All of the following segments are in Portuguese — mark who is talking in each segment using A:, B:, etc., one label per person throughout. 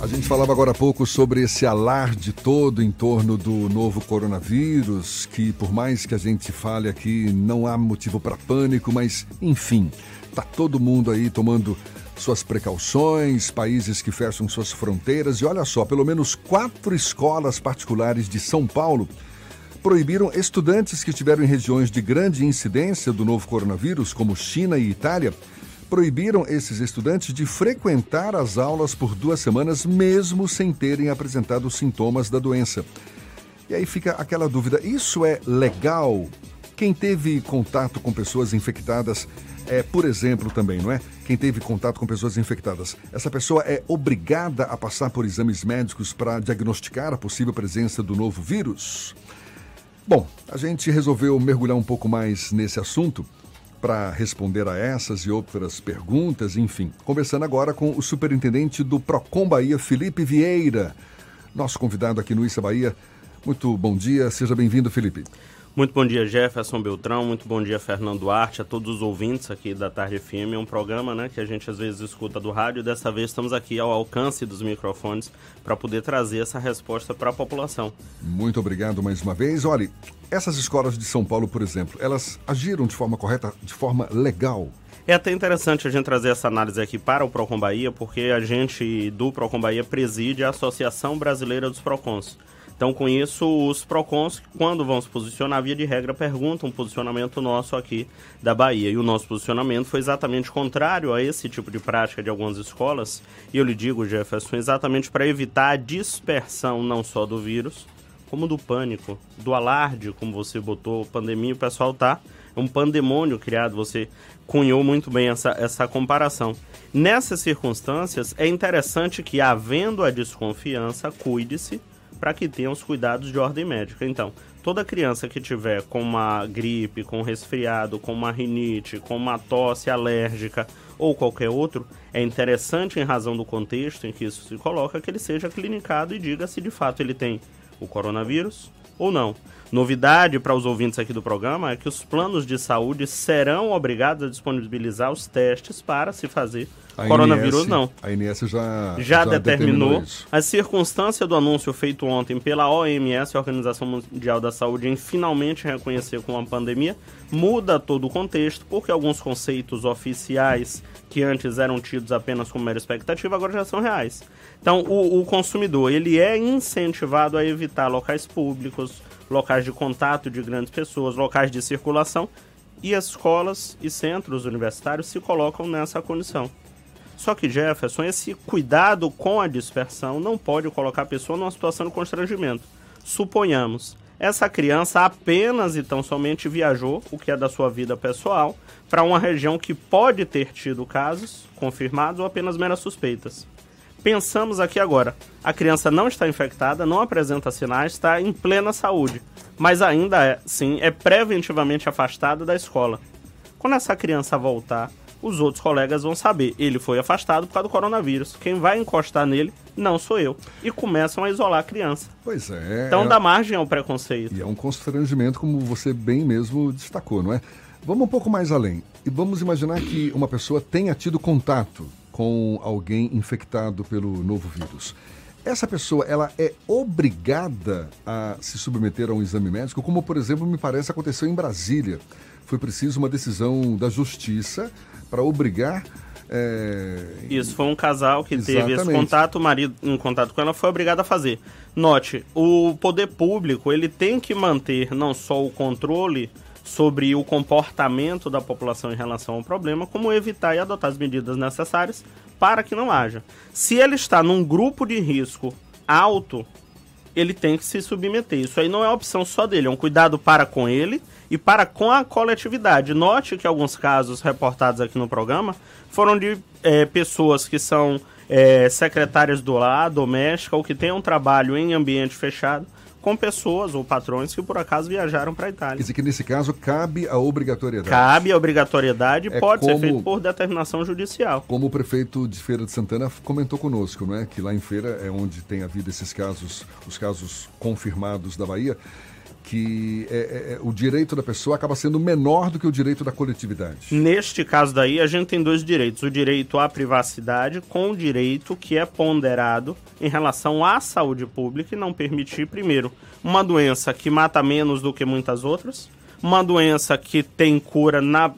A: A gente falava agora há pouco sobre esse alarde todo em torno do novo coronavírus, que por mais que a gente fale aqui, não há motivo para pânico, mas enfim, tá todo mundo aí tomando suas precauções, países que fecham suas fronteiras. E olha só, pelo menos quatro escolas particulares de São Paulo proibiram estudantes que estiveram em regiões de grande incidência do novo coronavírus, como China e Itália, proibiram esses estudantes de frequentar as aulas por duas semanas, mesmo sem terem apresentado sintomas da doença. E aí fica aquela dúvida: isso é legal? Quem teve contato com pessoas infectadas, é, por exemplo, também, não é? Quem teve contato com pessoas infectadas, essa pessoa é obrigada a passar por exames médicos para diagnosticar a possível presença do novo vírus? Bom, a gente resolveu mergulhar um pouco mais nesse assunto para responder a essas e outras perguntas, enfim. Conversando agora com o superintendente do Procon Bahia, Felipe Vieira, nosso convidado aqui no Issa Bahia. Muito bom dia, seja bem-vindo, Felipe.
B: Muito bom dia, Jefferson Beltrão. Muito bom dia, Fernando Duarte, a todos os ouvintes aqui da Tarde FM. É um programa né, que a gente às vezes escuta do rádio. Dessa vez estamos aqui ao alcance dos microfones para poder trazer essa resposta para a população.
A: Muito obrigado mais uma vez. Olha, essas escolas de São Paulo, por exemplo, elas agiram de forma correta, de forma legal?
B: É até interessante a gente trazer essa análise aqui para o Procon Bahia, porque a gente do Procon Bahia preside a Associação Brasileira dos Procons. Então, com isso, os PROCONs, quando vão se posicionar, via de regra, perguntam o posicionamento nosso aqui da Bahia. E o nosso posicionamento foi exatamente contrário a esse tipo de prática de algumas escolas. E eu lhe digo, Jefferson, exatamente para evitar a dispersão não só do vírus, como do pânico, do alarde, como você botou, pandemia, o pessoal tá. É um pandemônio criado, você cunhou muito bem essa, essa comparação. Nessas circunstâncias, é interessante que, havendo a desconfiança, cuide-se para que tenham os cuidados de ordem médica. Então, toda criança que tiver com uma gripe, com um resfriado, com uma rinite, com uma tosse alérgica ou qualquer outro, é interessante, em razão do contexto em que isso se coloca, que ele seja clinicado e diga se de fato ele tem o coronavírus ou não. Novidade para os ouvintes aqui do programa é que os planos de saúde serão obrigados a disponibilizar os testes para se fazer a coronavírus não.
A: A INS já,
B: já, já determinou. determinou a circunstância do anúncio feito ontem pela OMS, Organização Mundial da Saúde, em finalmente reconhecer como uma pandemia, muda todo o contexto, porque alguns conceitos oficiais que antes eram tidos apenas como mera expectativa, agora já são reais. Então, o, o consumidor, ele é incentivado a evitar locais públicos, locais de contato de grandes pessoas, locais de circulação, e as escolas e centros universitários se colocam nessa condição. Só que, Jefferson, esse cuidado com a dispersão não pode colocar a pessoa numa situação de constrangimento. Suponhamos, essa criança apenas e tão somente viajou, o que é da sua vida pessoal, para uma região que pode ter tido casos confirmados ou apenas meras suspeitas. Pensamos aqui agora, a criança não está infectada, não apresenta sinais, está em plena saúde, mas ainda é, sim, é preventivamente afastada da escola. Quando essa criança voltar, os outros colegas vão saber. Ele foi afastado por causa do coronavírus. Quem vai encostar nele não sou eu. E começam a isolar a criança.
A: Pois é.
B: Então é... dá margem ao preconceito.
A: E é um constrangimento, como você bem mesmo destacou, não é? Vamos um pouco mais além. E vamos imaginar que uma pessoa tenha tido contato com alguém infectado pelo novo vírus. Essa pessoa, ela é obrigada a se submeter a um exame médico, como, por exemplo, me parece aconteceu em Brasília. Foi preciso uma decisão da justiça para obrigar. É...
B: Isso, foi um casal que Exatamente. teve esse contato, o marido em contato com ela foi obrigado a fazer. Note, o poder público ele tem que manter não só o controle sobre o comportamento da população em relação ao problema, como evitar e adotar as medidas necessárias para que não haja. Se ele está num grupo de risco alto, ele tem que se submeter. Isso aí não é opção só dele, é um cuidado para com ele e para com a coletividade. Note que alguns casos reportados aqui no programa foram de é, pessoas que são é, secretárias do lar, doméstica, ou que têm um trabalho em ambiente fechado, com pessoas ou patrões que por acaso viajaram para a Itália.
A: Quer dizer que nesse caso cabe a obrigatoriedade.
B: Cabe a obrigatoriedade e é pode como, ser feito por determinação judicial.
A: Como o prefeito de Feira de Santana comentou conosco, não é? Que lá em Feira é onde tem havido esses casos, os casos confirmados da Bahia que é, é, é, o direito da pessoa acaba sendo menor do que o direito da coletividade.
B: Neste caso daí, a gente tem dois direitos: o direito à privacidade com o direito que é ponderado em relação à saúde pública e não permitir, primeiro, uma doença que mata menos do que muitas outras, uma doença que tem cura na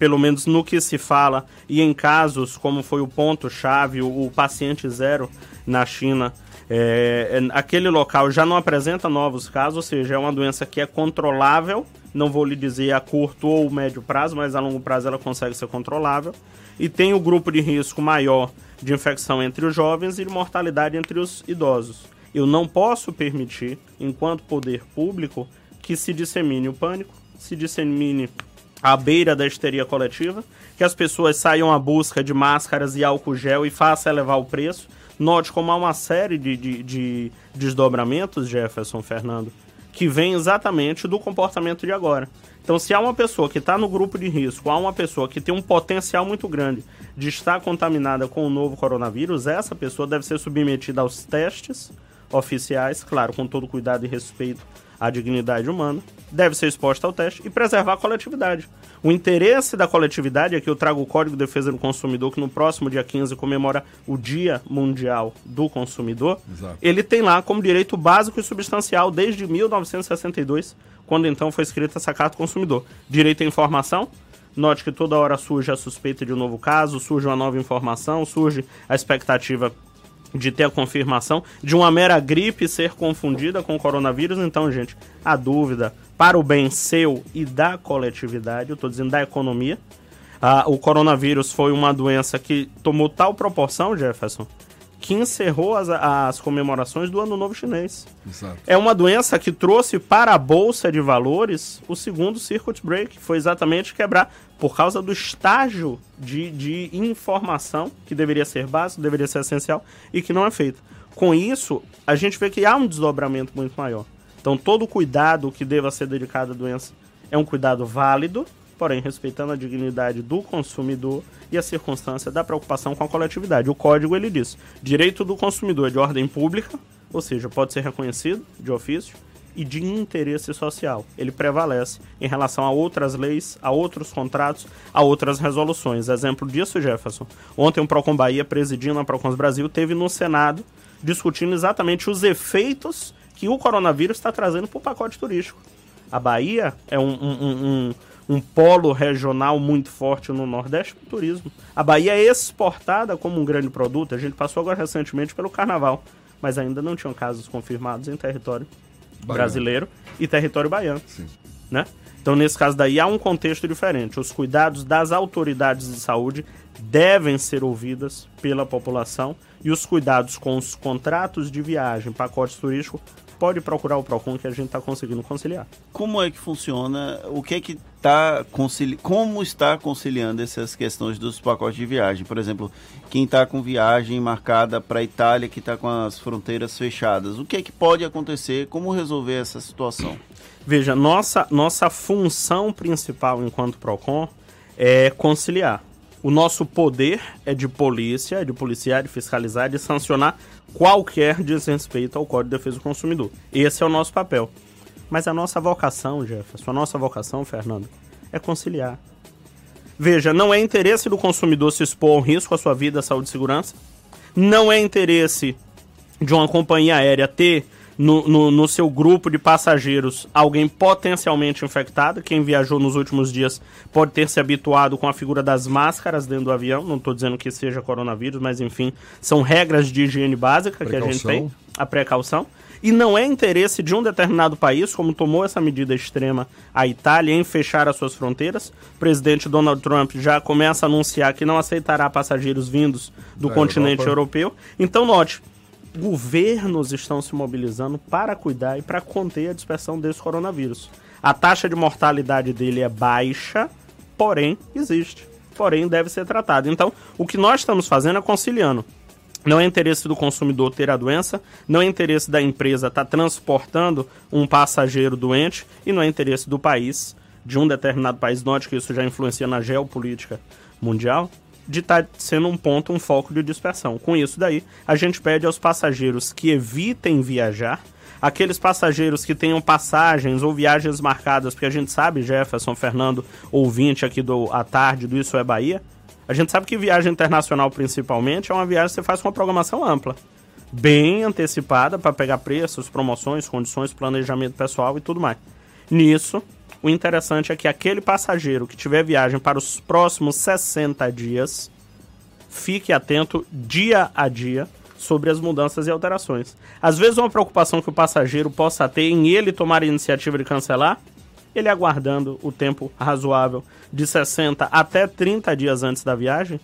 B: pelo menos no que se fala, e em casos como foi o ponto-chave, o, o paciente zero na China, é, é, aquele local já não apresenta novos casos, ou seja, é uma doença que é controlável, não vou lhe dizer a curto ou médio prazo, mas a longo prazo ela consegue ser controlável. E tem o grupo de risco maior de infecção entre os jovens e de mortalidade entre os idosos. Eu não posso permitir, enquanto poder público, que se dissemine o pânico, se dissemine à beira da histeria coletiva, que as pessoas saiam à busca de máscaras e álcool gel e façam elevar o preço Note como há uma série de, de, de desdobramentos, Jefferson Fernando, que vem exatamente do comportamento de agora. Então, se há uma pessoa que está no grupo de risco, há uma pessoa que tem um potencial muito grande de estar contaminada com o novo coronavírus, essa pessoa deve ser submetida aos testes oficiais, claro, com todo cuidado e respeito à dignidade humana, deve ser exposta ao teste e preservar a coletividade. O interesse da coletividade é que eu trago o Código de Defesa do Consumidor, que no próximo dia 15 comemora o Dia Mundial do Consumidor. Exato. Ele tem lá como direito básico e substancial desde 1962, quando então foi escrita essa Carta do Consumidor. Direito à informação, Note que toda hora surge a suspeita de um novo caso, surge uma nova informação, surge a expectativa de ter a confirmação de uma mera gripe ser confundida com coronavírus. Então, gente, a dúvida para o bem seu e da coletividade, eu estou dizendo da economia. Ah, o coronavírus foi uma doença que tomou tal proporção, Jefferson, que encerrou as, as comemorações do Ano Novo Chinês. Exato. É uma doença que trouxe para a Bolsa de Valores o segundo circuit break. Foi exatamente quebrar por causa do estágio de, de informação que deveria ser básico, deveria ser essencial e que não é feito. Com isso, a gente vê que há um desdobramento muito maior. Então, todo cuidado que deva ser dedicado à doença é um cuidado válido, porém respeitando a dignidade do consumidor e a circunstância da preocupação com a coletividade. O código ele diz: direito do consumidor é de ordem pública, ou seja, pode ser reconhecido de ofício e de interesse social. Ele prevalece em relação a outras leis, a outros contratos, a outras resoluções. Exemplo disso, Jefferson. Ontem o Procon Bahia, presidindo a Procons Brasil, teve no Senado discutindo exatamente os efeitos que o coronavírus está trazendo para o pacote turístico. A Bahia é um, um, um, um, polo regional muito forte no Nordeste para o turismo. A Bahia é exportada como um grande produto. A gente passou agora recentemente pelo Carnaval, mas ainda não tinham casos confirmados em território baiano. brasileiro e território baiano. Sim. Né? Então, nesse caso daí, há um contexto diferente. Os cuidados das autoridades de saúde devem ser ouvidas pela população e os cuidados com os contratos de viagem, pacotes turísticos, pode procurar o Procon que a gente está conseguindo conciliar.
C: Como é que funciona? O que é que está concili... como está conciliando essas questões dos pacotes de viagem? Por exemplo, quem está com viagem marcada para a Itália, que está com as fronteiras fechadas, o que é que pode acontecer? Como resolver essa situação?
B: Veja, nossa nossa função principal enquanto Procon é conciliar. O nosso poder é de polícia, é de policiar, de fiscalizar, de sancionar qualquer desrespeito ao Código de Defesa do Consumidor. Esse é o nosso papel. Mas a nossa vocação, Jefferson, a nossa vocação, Fernando, é conciliar. Veja, não é interesse do consumidor se expor ao risco à sua vida, saúde e segurança. Não é interesse de uma companhia aérea ter no, no, no, seu grupo de passageiros alguém potencialmente infectado. Quem viajou nos últimos dias pode ter se habituado com a figura das máscaras dentro do avião. Não estou dizendo que seja coronavírus, mas enfim, são regras de higiene básica precaução. que a gente tem, a precaução. E não é interesse de um determinado país, como tomou essa medida extrema a Itália, em fechar as suas fronteiras. O presidente Donald Trump já começa a anunciar que não aceitará passageiros vindos do da continente Europa. europeu. Então, note, governos estão se mobilizando para cuidar e para conter a dispersão desse coronavírus. A taxa de mortalidade dele é baixa, porém existe. Porém deve ser tratado. Então, o que nós estamos fazendo é conciliando. Não é interesse do consumidor ter a doença, não é interesse da empresa estar tá transportando um passageiro doente e não é interesse do país, de um determinado país, note que isso já influencia na geopolítica mundial, de estar tá sendo um ponto, um foco de dispersão. Com isso daí, a gente pede aos passageiros que evitem viajar, aqueles passageiros que tenham passagens ou viagens marcadas, porque a gente sabe, Jefferson, Fernando, ouvinte aqui do à tarde do Isso é Bahia, a gente sabe que viagem internacional principalmente é uma viagem que você faz com uma programação ampla, bem antecipada para pegar preços, promoções, condições, planejamento pessoal e tudo mais. Nisso, o interessante é que aquele passageiro que tiver viagem para os próximos 60 dias, fique atento dia a dia sobre as mudanças e alterações. Às vezes, uma preocupação que o passageiro possa ter em ele tomar a iniciativa de cancelar, ele aguardando o tempo razoável de 60 até 30 dias antes da viagem,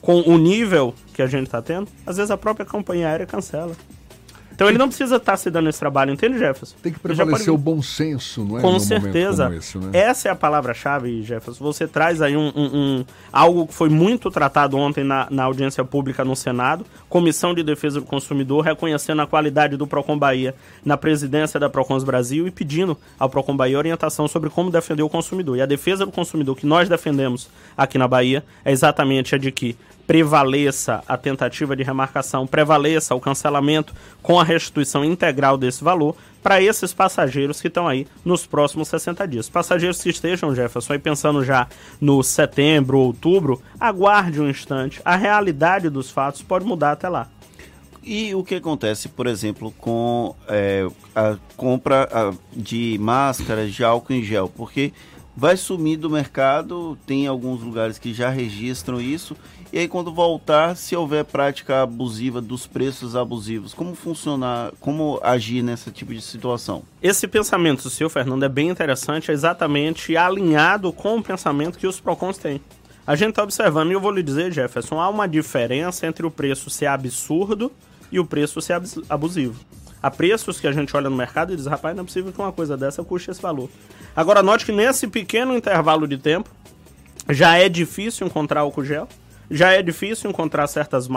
B: com o nível que a gente está tendo, às vezes a própria companhia aérea cancela. Então ele não precisa estar tá se dando esse trabalho, entende, Jefferson?
A: Tem que prevalecer pode... o bom senso, não é?
B: Com certeza. Esse, né? Essa é a palavra-chave, Jefferson. Você traz aí um, um, um, algo que foi muito tratado ontem na, na audiência pública no Senado, Comissão de Defesa do Consumidor, reconhecendo a qualidade do Procon Bahia na presidência da Procons Brasil e pedindo ao Procon Bahia orientação sobre como defender o consumidor. E a defesa do consumidor que nós defendemos aqui na Bahia é exatamente a de que prevaleça a tentativa de remarcação, prevaleça o cancelamento com a restituição integral desse valor para esses passageiros que estão aí nos próximos 60 dias. Passageiros que estejam, Jefferson, aí pensando já no setembro, outubro, aguarde um instante. A realidade dos fatos pode mudar até lá.
C: E o que acontece, por exemplo, com é, a compra de máscaras de álcool em gel? Porque vai sumir do mercado, tem alguns lugares que já registram isso e aí quando voltar, se houver prática abusiva dos preços abusivos, como funcionar, como agir nesse tipo de situação?
B: Esse pensamento senhor Fernando é bem interessante, é exatamente alinhado com o pensamento que os PROCONs têm. A gente está observando, e eu vou lhe dizer, Jefferson, há uma diferença entre o preço ser absurdo e o preço ser abusivo. Há preços que a gente olha no mercado e diz, rapaz, não é possível que uma coisa dessa custe esse valor. Agora, note que nesse pequeno intervalo de tempo, já é difícil encontrar álcool gel, já é difícil encontrar certas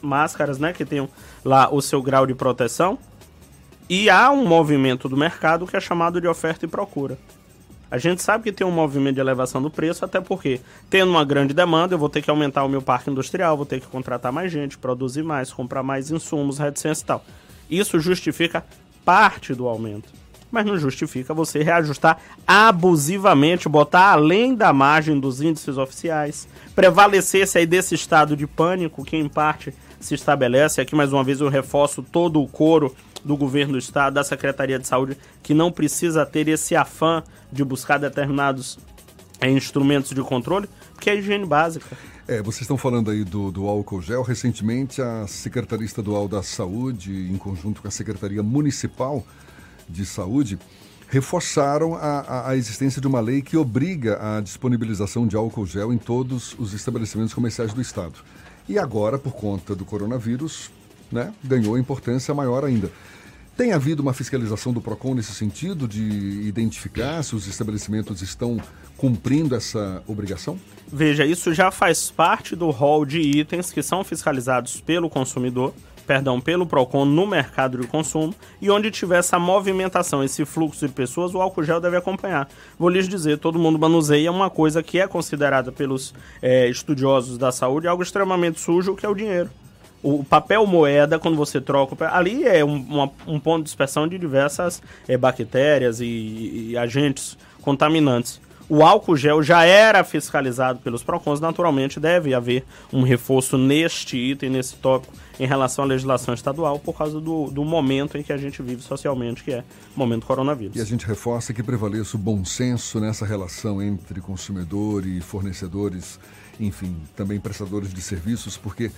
B: máscaras, né, que tenham lá o seu grau de proteção. E há um movimento do mercado que é chamado de oferta e procura. A gente sabe que tem um movimento de elevação do preço, até porque, tendo uma grande demanda, eu vou ter que aumentar o meu parque industrial, vou ter que contratar mais gente, produzir mais, comprar mais insumos, reticência e tal. Isso justifica parte do aumento mas não justifica você reajustar abusivamente, botar além da margem dos índices oficiais, prevalecesse aí desse estado de pânico que em parte se estabelece. Aqui mais uma vez eu reforço todo o coro do governo do estado, da Secretaria de Saúde, que não precisa ter esse afã de buscar determinados é, instrumentos de controle, porque é higiene básica.
A: É, vocês estão falando aí do, do álcool gel. Recentemente, a Secretaria Estadual da Saúde, em conjunto com a Secretaria Municipal, de Saúde reforçaram a, a, existência de uma lei que obriga a disponibilização de álcool gel em todos os estabelecimentos comerciais do Estado. E agora, por conta do coronavírus, né, ganhou importância maior ainda. Tem havido uma fiscalização do PROCON nesse sentido, de identificar se os estabelecimentos estão cumprindo essa obrigação?
B: Veja, isso já faz parte do rol de itens que são fiscalizados pelo consumidor perdão, pelo PROCON no mercado de consumo e onde tiver essa movimentação, esse fluxo de pessoas, o álcool gel deve acompanhar. Vou lhes dizer, todo mundo manuseia uma coisa que é considerada pelos é, estudiosos da saúde algo extremamente sujo, que é o dinheiro. O papel moeda, quando você troca, ali é um, uma, um ponto de dispersão de diversas é, bactérias e, e agentes contaminantes o álcool gel já era fiscalizado pelos PROCONs, naturalmente deve haver um reforço neste item, nesse tópico, em relação à legislação estadual, por causa do, do momento em que a gente vive socialmente, que é o momento coronavírus.
A: E a gente reforça que prevaleça o bom senso nessa relação entre consumidor e fornecedores, enfim, também prestadores de serviços, porque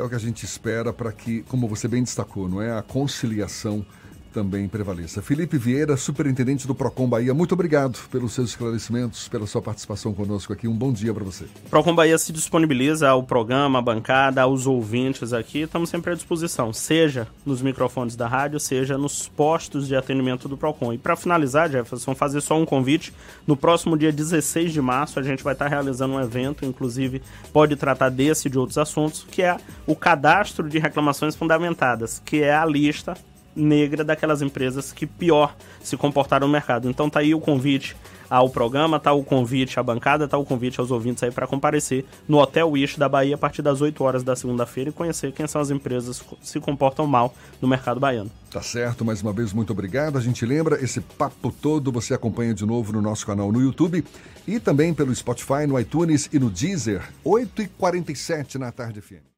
A: é o que a gente espera para que, como você bem destacou, não é? A conciliação também prevaleça. Felipe Vieira, superintendente do Procon Bahia, muito obrigado pelos seus esclarecimentos, pela sua participação conosco aqui. Um bom dia para você.
B: Procon Bahia se disponibiliza ao programa, à bancada, aos ouvintes aqui. Estamos sempre à disposição, seja nos microfones da rádio, seja nos postos de atendimento do Procon. E para finalizar, Jefferson, fazer só um convite. No próximo dia 16 de março, a gente vai estar realizando um evento, inclusive pode tratar desse e de outros assuntos, que é o cadastro de reclamações fundamentadas, que é a lista negra daquelas empresas que pior se comportaram no mercado. Então tá aí o convite ao programa, tá o convite à bancada, tá o convite aos ouvintes aí para comparecer no Hotel Wish da Bahia a partir das 8 horas da segunda-feira e conhecer quem são as empresas que se comportam mal no mercado baiano.
A: Tá certo, mais uma vez muito obrigado. A gente lembra, esse papo todo você acompanha de novo no nosso canal no YouTube e também pelo Spotify, no iTunes e no Deezer, 8h47 na tarde FM.